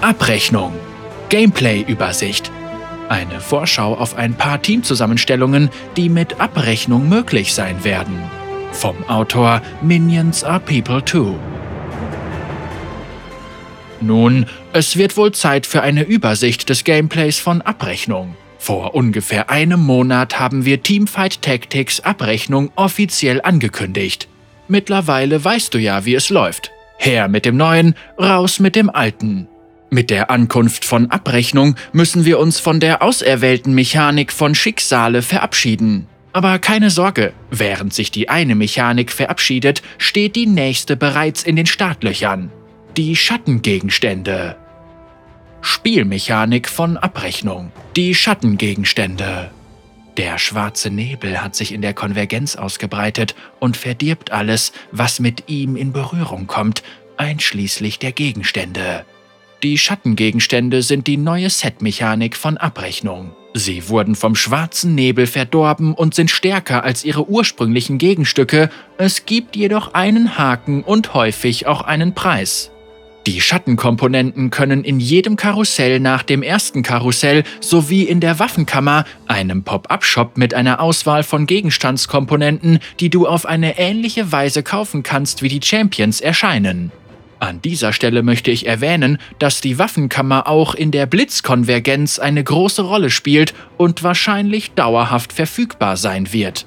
Abrechnung. Gameplay-Übersicht. Eine Vorschau auf ein paar Teamzusammenstellungen, die mit Abrechnung möglich sein werden. Vom Autor Minions are People Too. Nun, es wird wohl Zeit für eine Übersicht des Gameplays von Abrechnung. Vor ungefähr einem Monat haben wir Teamfight Tactics Abrechnung offiziell angekündigt. Mittlerweile weißt du ja, wie es läuft. Her mit dem Neuen, raus mit dem Alten. Mit der Ankunft von Abrechnung müssen wir uns von der auserwählten Mechanik von Schicksale verabschieden. Aber keine Sorge, während sich die eine Mechanik verabschiedet, steht die nächste bereits in den Startlöchern. Die Schattengegenstände. Spielmechanik von Abrechnung. Die Schattengegenstände. Der schwarze Nebel hat sich in der Konvergenz ausgebreitet und verdirbt alles, was mit ihm in Berührung kommt, einschließlich der Gegenstände. Die Schattengegenstände sind die neue Setmechanik von Abrechnung. Sie wurden vom schwarzen Nebel verdorben und sind stärker als ihre ursprünglichen Gegenstücke, es gibt jedoch einen Haken und häufig auch einen Preis. Die Schattenkomponenten können in jedem Karussell nach dem ersten Karussell sowie in der Waffenkammer, einem Pop-up-Shop mit einer Auswahl von Gegenstandskomponenten, die du auf eine ähnliche Weise kaufen kannst wie die Champions, erscheinen. An dieser Stelle möchte ich erwähnen, dass die Waffenkammer auch in der Blitzkonvergenz eine große Rolle spielt und wahrscheinlich dauerhaft verfügbar sein wird.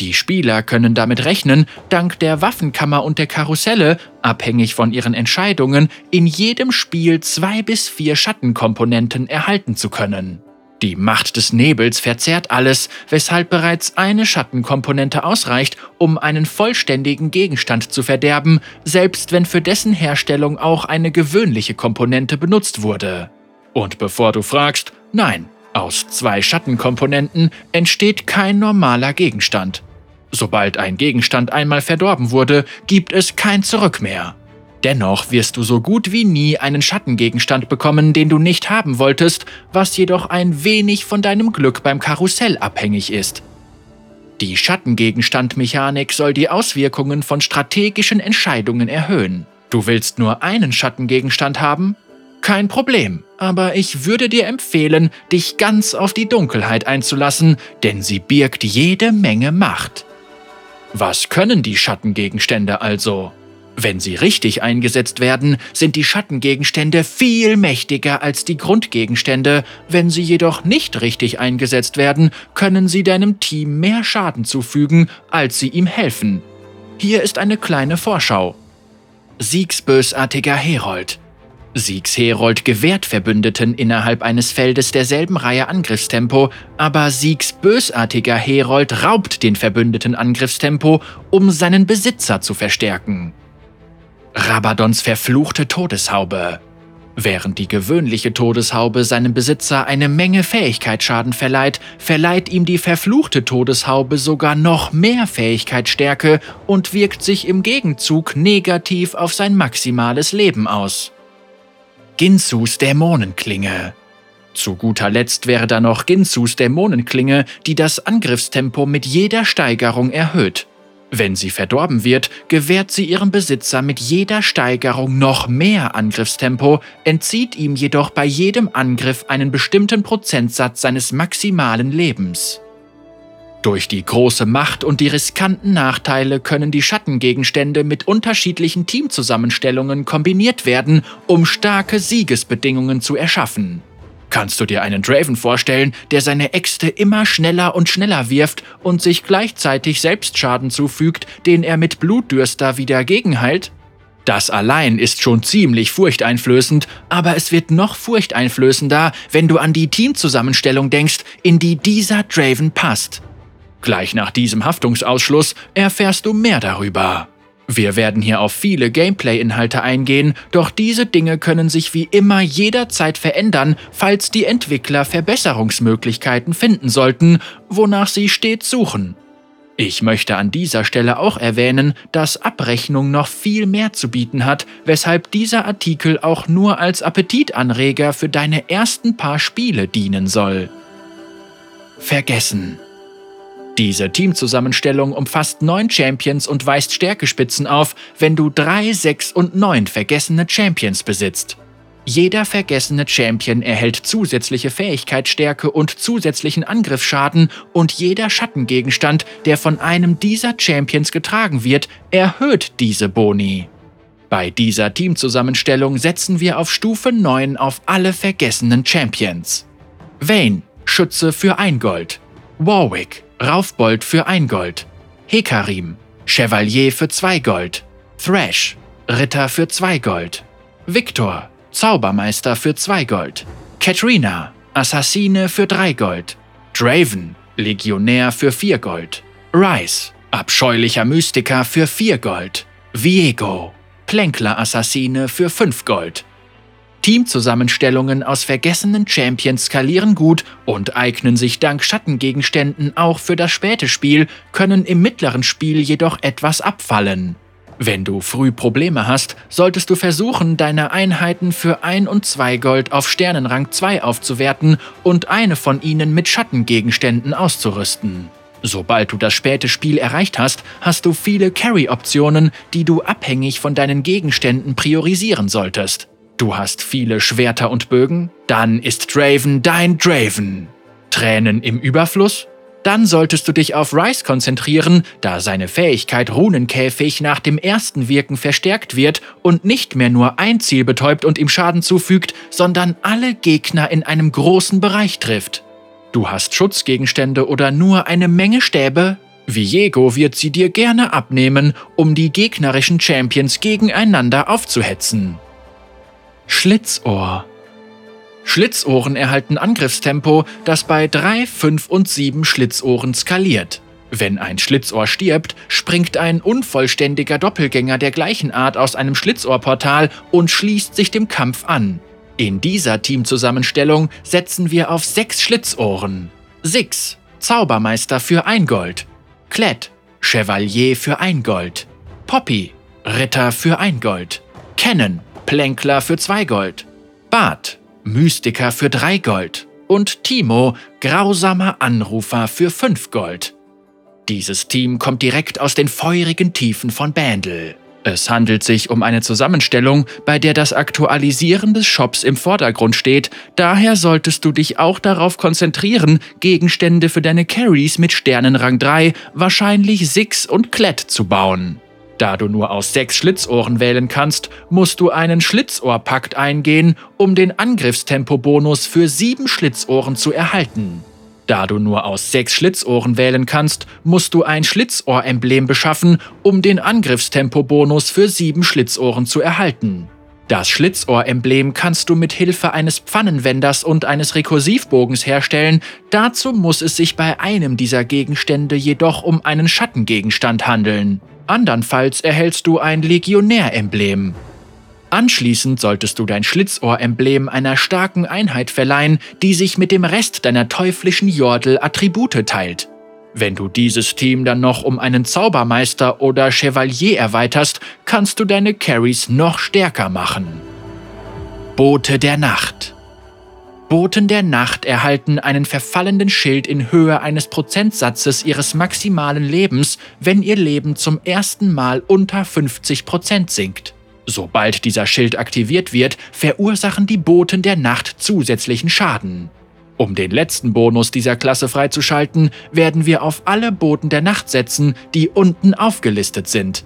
Die Spieler können damit rechnen, dank der Waffenkammer und der Karusselle, abhängig von ihren Entscheidungen, in jedem Spiel zwei bis vier Schattenkomponenten erhalten zu können. Die Macht des Nebels verzerrt alles, weshalb bereits eine Schattenkomponente ausreicht, um einen vollständigen Gegenstand zu verderben, selbst wenn für dessen Herstellung auch eine gewöhnliche Komponente benutzt wurde. Und bevor du fragst, nein, aus zwei Schattenkomponenten entsteht kein normaler Gegenstand. Sobald ein Gegenstand einmal verdorben wurde, gibt es kein Zurück mehr. Dennoch wirst du so gut wie nie einen Schattengegenstand bekommen, den du nicht haben wolltest, was jedoch ein wenig von deinem Glück beim Karussell abhängig ist. Die Schattengegenstandmechanik soll die Auswirkungen von strategischen Entscheidungen erhöhen. Du willst nur einen Schattengegenstand haben? Kein Problem, aber ich würde dir empfehlen, dich ganz auf die Dunkelheit einzulassen, denn sie birgt jede Menge Macht. Was können die Schattengegenstände also? Wenn sie richtig eingesetzt werden, sind die Schattengegenstände viel mächtiger als die Grundgegenstände, wenn sie jedoch nicht richtig eingesetzt werden, können sie deinem Team mehr Schaden zufügen, als sie ihm helfen. Hier ist eine kleine Vorschau. Siegs bösartiger Herold Siegs Herold gewährt Verbündeten innerhalb eines Feldes derselben Reihe Angriffstempo, aber Siegs bösartiger Herold raubt den Verbündeten Angriffstempo, um seinen Besitzer zu verstärken. Rabadons verfluchte Todeshaube Während die gewöhnliche Todeshaube seinem Besitzer eine Menge Fähigkeitsschaden verleiht, verleiht ihm die verfluchte Todeshaube sogar noch mehr Fähigkeitsstärke und wirkt sich im Gegenzug negativ auf sein maximales Leben aus. Ginsus Dämonenklinge. Zu guter Letzt wäre da noch Ginsus Dämonenklinge, die das Angriffstempo mit jeder Steigerung erhöht. Wenn sie verdorben wird, gewährt sie ihrem Besitzer mit jeder Steigerung noch mehr Angriffstempo, entzieht ihm jedoch bei jedem Angriff einen bestimmten Prozentsatz seines maximalen Lebens. Durch die große Macht und die riskanten Nachteile können die Schattengegenstände mit unterschiedlichen Teamzusammenstellungen kombiniert werden, um starke Siegesbedingungen zu erschaffen. Kannst du dir einen Draven vorstellen, der seine Äxte immer schneller und schneller wirft und sich gleichzeitig selbst Schaden zufügt, den er mit Blutdürster wieder gegenheilt? Das allein ist schon ziemlich furchteinflößend, aber es wird noch furchteinflößender, wenn du an die Teamzusammenstellung denkst, in die dieser Draven passt. Gleich nach diesem Haftungsausschluss erfährst du mehr darüber. Wir werden hier auf viele Gameplay-Inhalte eingehen, doch diese Dinge können sich wie immer jederzeit verändern, falls die Entwickler Verbesserungsmöglichkeiten finden sollten, wonach sie stets suchen. Ich möchte an dieser Stelle auch erwähnen, dass Abrechnung noch viel mehr zu bieten hat, weshalb dieser Artikel auch nur als Appetitanreger für deine ersten paar Spiele dienen soll. Vergessen. Diese Teamzusammenstellung umfasst neun Champions und weist Stärkespitzen auf, wenn du drei, sechs und neun vergessene Champions besitzt. Jeder vergessene Champion erhält zusätzliche Fähigkeitsstärke und zusätzlichen Angriffsschaden und jeder Schattengegenstand, der von einem dieser Champions getragen wird, erhöht diese Boni. Bei dieser Teamzusammenstellung setzen wir auf Stufe 9 auf alle vergessenen Champions. Vayne, Schütze für 1 Gold. Warwick, Raufbold für 1 Gold. Hekarim, Chevalier für 2 Gold. Thrash, Ritter für 2 Gold. Victor, Zaubermeister für 2 Gold. Katrina, Assassine für 3 Gold. Draven, Legionär für 4 Gold. Rice, abscheulicher Mystiker für 4 Gold. Viego, Plänkler-Assassine für 5 Gold. Teamzusammenstellungen aus vergessenen Champions skalieren gut und eignen sich dank Schattengegenständen auch für das späte Spiel, können im mittleren Spiel jedoch etwas abfallen. Wenn du früh Probleme hast, solltest du versuchen, deine Einheiten für 1 und 2 Gold auf Sternenrang 2 aufzuwerten und eine von ihnen mit Schattengegenständen auszurüsten. Sobald du das späte Spiel erreicht hast, hast du viele Carry-Optionen, die du abhängig von deinen Gegenständen priorisieren solltest. Du hast viele Schwerter und Bögen? Dann ist Draven dein Draven. Tränen im Überfluss? Dann solltest du dich auf Rice konzentrieren, da seine Fähigkeit Runenkäfig nach dem ersten Wirken verstärkt wird und nicht mehr nur ein Ziel betäubt und ihm Schaden zufügt, sondern alle Gegner in einem großen Bereich trifft. Du hast Schutzgegenstände oder nur eine Menge Stäbe? Viego wird sie dir gerne abnehmen, um die gegnerischen Champions gegeneinander aufzuhetzen. Schlitzohr Schlitzohren erhalten Angriffstempo, das bei 3, 5 und 7 Schlitzohren skaliert. Wenn ein Schlitzohr stirbt, springt ein unvollständiger Doppelgänger der gleichen Art aus einem Schlitzohrportal und schließt sich dem Kampf an. In dieser Teamzusammenstellung setzen wir auf 6 Schlitzohren. Six, Zaubermeister für 1 Gold. Klett, Chevalier für 1 Gold. Poppy, Ritter für 1 Gold. Cannon, Plänkler für 2 Gold. Bart, Mystiker für 3 Gold und Timo, grausamer Anrufer für 5 Gold. Dieses Team kommt direkt aus den feurigen Tiefen von Bandel. Es handelt sich um eine Zusammenstellung, bei der das Aktualisieren des Shops im Vordergrund steht, daher solltest du dich auch darauf konzentrieren, Gegenstände für deine Carries mit Sternenrang 3, wahrscheinlich Six und Klett zu bauen. Da du nur aus sechs Schlitzohren wählen kannst, musst du einen Schlitzohrpakt eingehen, um den Angriffstempo-Bonus für sieben Schlitzohren zu erhalten. Da du nur aus sechs Schlitzohren wählen kannst, musst du ein Schlitzohr-Emblem beschaffen, um den Angriffstempo-Bonus für sieben Schlitzohren zu erhalten. Das Schlitzohr-Emblem kannst du mit Hilfe eines Pfannenwenders und eines Rekursivbogens herstellen, dazu muss es sich bei einem dieser Gegenstände jedoch um einen Schattengegenstand handeln. Andernfalls erhältst du ein Legionär-Emblem. Anschließend solltest du dein Schlitzohr-Emblem einer starken Einheit verleihen, die sich mit dem Rest deiner teuflischen Jordel Attribute teilt. Wenn du dieses Team dann noch um einen Zaubermeister oder Chevalier erweiterst, kannst du deine Carries noch stärker machen. Bote der Nacht Boten der Nacht erhalten einen verfallenden Schild in Höhe eines Prozentsatzes ihres maximalen Lebens, wenn ihr Leben zum ersten Mal unter 50 Prozent sinkt. Sobald dieser Schild aktiviert wird, verursachen die Boten der Nacht zusätzlichen Schaden. Um den letzten Bonus dieser Klasse freizuschalten, werden wir auf alle Boten der Nacht setzen, die unten aufgelistet sind.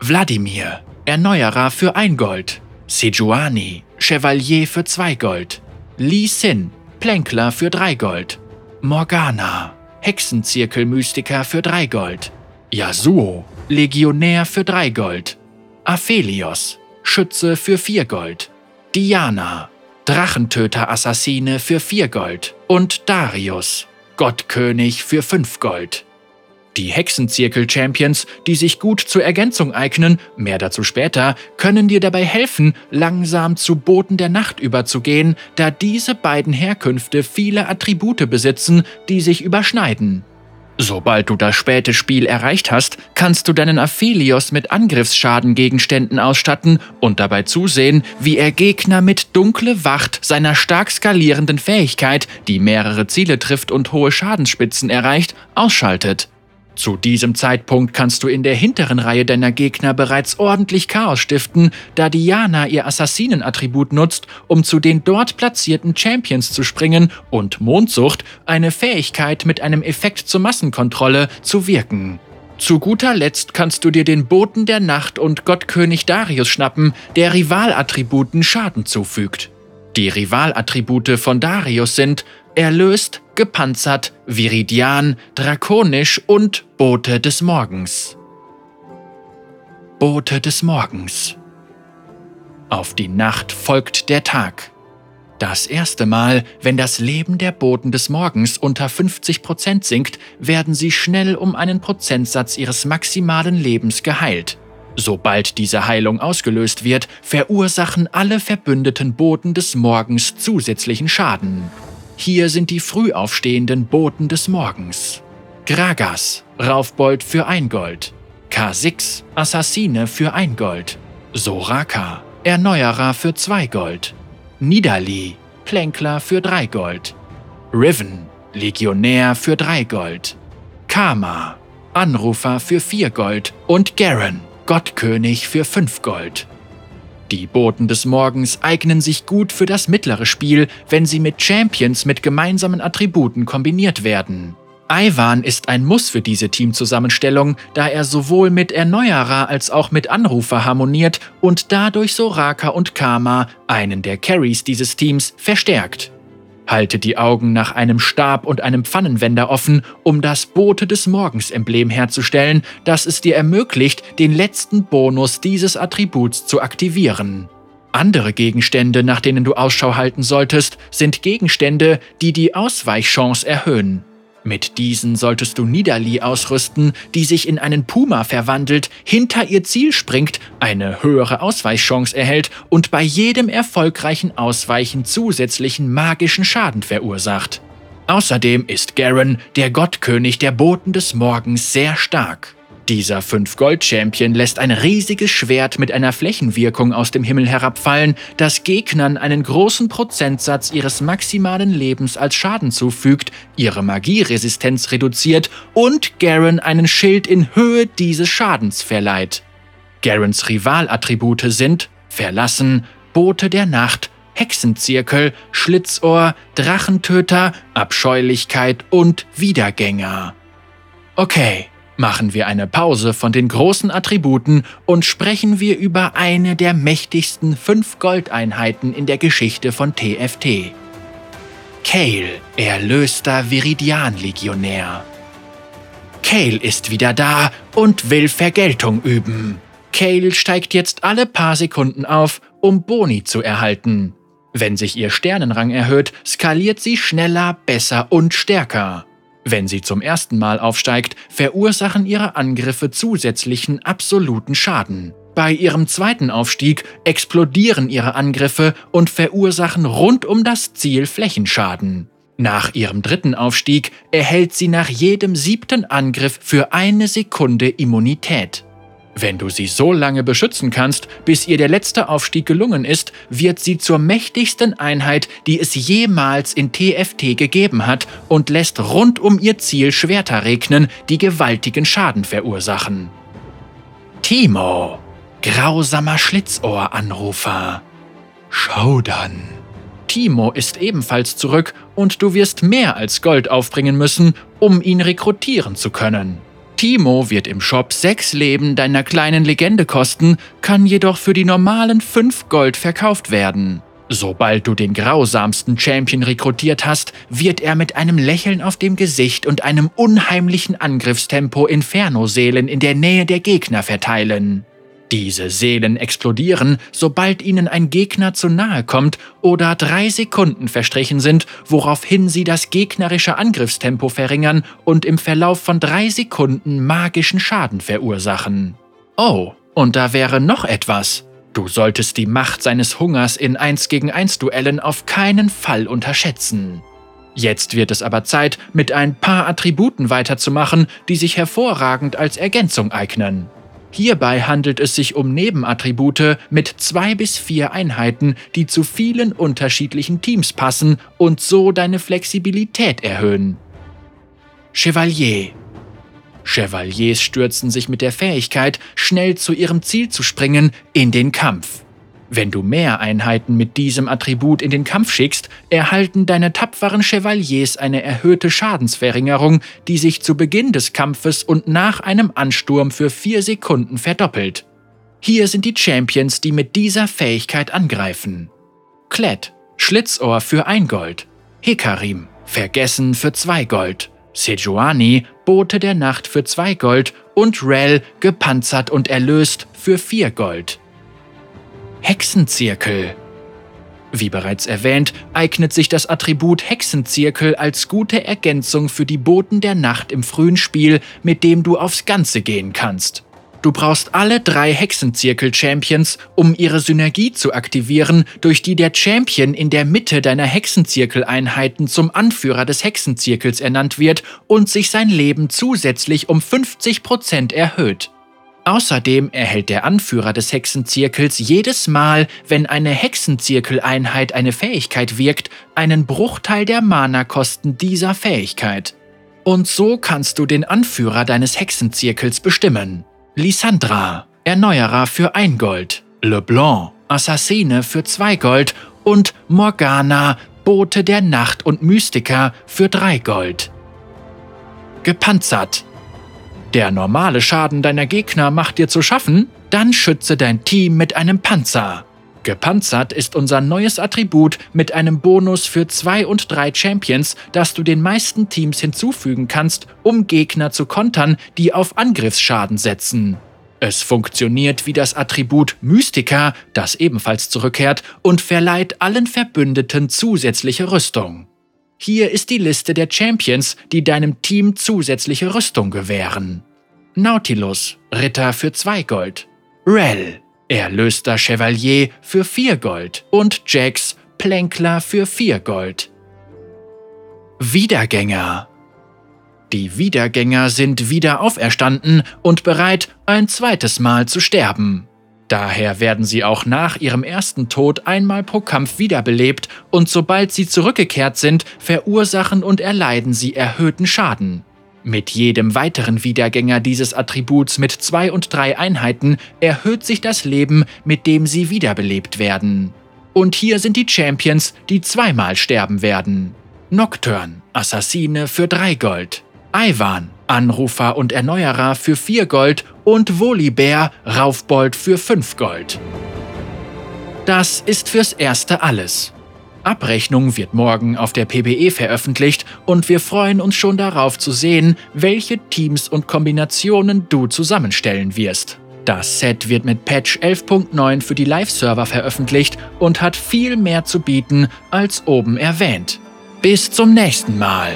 Wladimir, Erneuerer für 1 Gold. Sejuani, Chevalier für 2 Gold. Lee Sin, Plänkler für 3 Gold. Morgana, Hexenzirkelmystiker für 3 Gold. Yasuo, Legionär für 3 Gold. Aphelios, Schütze für 4 Gold. Diana, Drachentöter-Assassine für 4 Gold. Und Darius, Gottkönig für 5 Gold. Die Hexenzirkel-Champions, die sich gut zur Ergänzung eignen, mehr dazu später, können dir dabei helfen, langsam zu Boten der Nacht überzugehen, da diese beiden Herkünfte viele Attribute besitzen, die sich überschneiden. Sobald du das späte Spiel erreicht hast, kannst du deinen Aphelios mit Angriffsschadengegenständen ausstatten und dabei zusehen, wie er Gegner mit Dunkle Wacht seiner stark skalierenden Fähigkeit, die mehrere Ziele trifft und hohe Schadensspitzen erreicht, ausschaltet. Zu diesem Zeitpunkt kannst du in der hinteren Reihe deiner Gegner bereits ordentlich Chaos stiften, da Diana ihr Assassinenattribut nutzt, um zu den dort platzierten Champions zu springen und Mondsucht, eine Fähigkeit mit einem Effekt zur Massenkontrolle, zu wirken. Zu guter Letzt kannst du dir den Boten der Nacht und Gottkönig Darius schnappen, der Rivalattributen Schaden zufügt. Die Rivalattribute von Darius sind Erlöst, gepanzert, viridian, drakonisch und Bote des Morgens. Bote des Morgens. Auf die Nacht folgt der Tag. Das erste Mal, wenn das Leben der Boten des Morgens unter 50% sinkt, werden sie schnell um einen Prozentsatz ihres maximalen Lebens geheilt. Sobald diese Heilung ausgelöst wird, verursachen alle verbündeten Boten des Morgens zusätzlichen Schaden. Hier sind die früh aufstehenden Boten des Morgens. Gragas, Raufbold für ein Gold. K6, Assassine für ein Gold. Soraka, Erneuerer für zwei Gold. Nidali, Plänkler für drei Gold. Riven, Legionär für drei Gold. Karma, Anrufer für vier Gold. Und Garen, Gottkönig für fünf Gold. Die Boten des Morgens eignen sich gut für das mittlere Spiel, wenn sie mit Champions mit gemeinsamen Attributen kombiniert werden. Ivan ist ein Muss für diese Teamzusammenstellung, da er sowohl mit Erneuerer als auch mit Anrufer harmoniert und dadurch Soraka und Karma, einen der Carries dieses Teams, verstärkt. Halte die Augen nach einem Stab und einem Pfannenwender offen, um das Bote des Morgens-Emblem herzustellen, das es dir ermöglicht, den letzten Bonus dieses Attributs zu aktivieren. Andere Gegenstände, nach denen du Ausschau halten solltest, sind Gegenstände, die die Ausweichchance erhöhen. Mit diesen solltest du Nidali ausrüsten, die sich in einen Puma verwandelt, hinter ihr Ziel springt, eine höhere Ausweichchance erhält und bei jedem erfolgreichen Ausweichen zusätzlichen magischen Schaden verursacht. Außerdem ist Garen, der Gottkönig der Boten des Morgens, sehr stark. Dieser 5-Gold-Champion lässt ein riesiges Schwert mit einer Flächenwirkung aus dem Himmel herabfallen, das Gegnern einen großen Prozentsatz ihres maximalen Lebens als Schaden zufügt, ihre Magieresistenz reduziert und Garen einen Schild in Höhe dieses Schadens verleiht. Garens Rivalattribute sind Verlassen, Bote der Nacht, Hexenzirkel, Schlitzohr, Drachentöter, Abscheulichkeit und Wiedergänger. Okay, Machen wir eine Pause von den großen Attributen und sprechen wir über eine der mächtigsten fünf Goldeinheiten in der Geschichte von TFT. Kale, erlöster Viridian-Legionär. Kale ist wieder da und will Vergeltung üben. Kale steigt jetzt alle paar Sekunden auf, um Boni zu erhalten. Wenn sich ihr Sternenrang erhöht, skaliert sie schneller, besser und stärker. Wenn sie zum ersten Mal aufsteigt, verursachen ihre Angriffe zusätzlichen absoluten Schaden. Bei ihrem zweiten Aufstieg explodieren ihre Angriffe und verursachen rund um das Ziel Flächenschaden. Nach ihrem dritten Aufstieg erhält sie nach jedem siebten Angriff für eine Sekunde Immunität. Wenn du sie so lange beschützen kannst, bis ihr der letzte Aufstieg gelungen ist, wird sie zur mächtigsten Einheit, die es jemals in TFT gegeben hat und lässt rund um ihr Ziel Schwerter regnen, die gewaltigen Schaden verursachen. Timo, grausamer Schlitzohranrufer. Schau dann. Timo ist ebenfalls zurück und du wirst mehr als Gold aufbringen müssen, um ihn rekrutieren zu können. Timo wird im Shop 6 Leben deiner kleinen Legende kosten, kann jedoch für die normalen 5 Gold verkauft werden. Sobald du den grausamsten Champion rekrutiert hast, wird er mit einem Lächeln auf dem Gesicht und einem unheimlichen Angriffstempo Inferno-Seelen in der Nähe der Gegner verteilen. Diese Seelen explodieren, sobald ihnen ein Gegner zu nahe kommt oder drei Sekunden verstrichen sind, woraufhin sie das gegnerische Angriffstempo verringern und im Verlauf von drei Sekunden magischen Schaden verursachen. Oh, und da wäre noch etwas. Du solltest die Macht seines Hungers in 1 gegen 1 Duellen auf keinen Fall unterschätzen. Jetzt wird es aber Zeit, mit ein paar Attributen weiterzumachen, die sich hervorragend als Ergänzung eignen. Hierbei handelt es sich um Nebenattribute mit zwei bis vier Einheiten, die zu vielen unterschiedlichen Teams passen und so deine Flexibilität erhöhen. Chevalier Chevaliers stürzen sich mit der Fähigkeit, schnell zu ihrem Ziel zu springen, in den Kampf. Wenn du mehr Einheiten mit diesem Attribut in den Kampf schickst, erhalten deine tapferen Chevaliers eine erhöhte Schadensverringerung, die sich zu Beginn des Kampfes und nach einem Ansturm für vier Sekunden verdoppelt. Hier sind die Champions, die mit dieser Fähigkeit angreifen. Klett, Schlitzohr für ein Gold. Hekarim, Vergessen für zwei Gold. Sejuani, Bote der Nacht für zwei Gold und Rel, gepanzert und erlöst für vier Gold. Hexenzirkel. Wie bereits erwähnt, eignet sich das Attribut Hexenzirkel als gute Ergänzung für die Boten der Nacht im frühen Spiel, mit dem du aufs Ganze gehen kannst. Du brauchst alle drei Hexenzirkel-Champions, um ihre Synergie zu aktivieren, durch die der Champion in der Mitte deiner Hexenzirkel-Einheiten zum Anführer des Hexenzirkels ernannt wird und sich sein Leben zusätzlich um 50% erhöht. Außerdem erhält der Anführer des Hexenzirkels jedes Mal, wenn eine Hexenzirkeleinheit eine Fähigkeit wirkt, einen Bruchteil der Mana-Kosten dieser Fähigkeit. Und so kannst du den Anführer deines Hexenzirkels bestimmen. Lissandra, Erneuerer für ein Gold, LeBlanc, Assassine für zwei Gold und Morgana, Bote der Nacht und Mystiker für drei Gold. Gepanzert, der normale Schaden deiner Gegner macht dir zu schaffen? Dann schütze dein Team mit einem Panzer. Gepanzert ist unser neues Attribut mit einem Bonus für zwei und drei Champions, das du den meisten Teams hinzufügen kannst, um Gegner zu kontern, die auf Angriffsschaden setzen. Es funktioniert wie das Attribut Mystica, das ebenfalls zurückkehrt, und verleiht allen Verbündeten zusätzliche Rüstung. Hier ist die Liste der Champions, die deinem Team zusätzliche Rüstung gewähren. Nautilus, Ritter für 2 Gold. Rel, Erlöster Chevalier für 4 Gold. Und Jax, Plänkler für 4 Gold. Wiedergänger. Die Wiedergänger sind wieder auferstanden und bereit, ein zweites Mal zu sterben. Daher werden sie auch nach ihrem ersten Tod einmal pro Kampf wiederbelebt und sobald sie zurückgekehrt sind, verursachen und erleiden sie erhöhten Schaden. Mit jedem weiteren Wiedergänger dieses Attributs mit zwei und drei Einheiten erhöht sich das Leben, mit dem sie wiederbelebt werden. Und hier sind die Champions, die zweimal sterben werden. Nocturne, Assassine für drei Gold. Ivan, Anrufer und Erneuerer für 4 Gold und Volibear, Raufbold für 5 Gold. Das ist fürs Erste alles. Abrechnung wird morgen auf der PBE veröffentlicht und wir freuen uns schon darauf zu sehen, welche Teams und Kombinationen du zusammenstellen wirst. Das Set wird mit Patch 11.9 für die Live-Server veröffentlicht und hat viel mehr zu bieten als oben erwähnt. Bis zum nächsten Mal.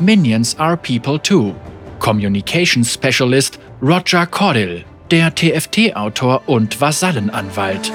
Minions Are People Too. Communication Specialist Roger Cordill, der TFT-Autor und Vasallenanwalt.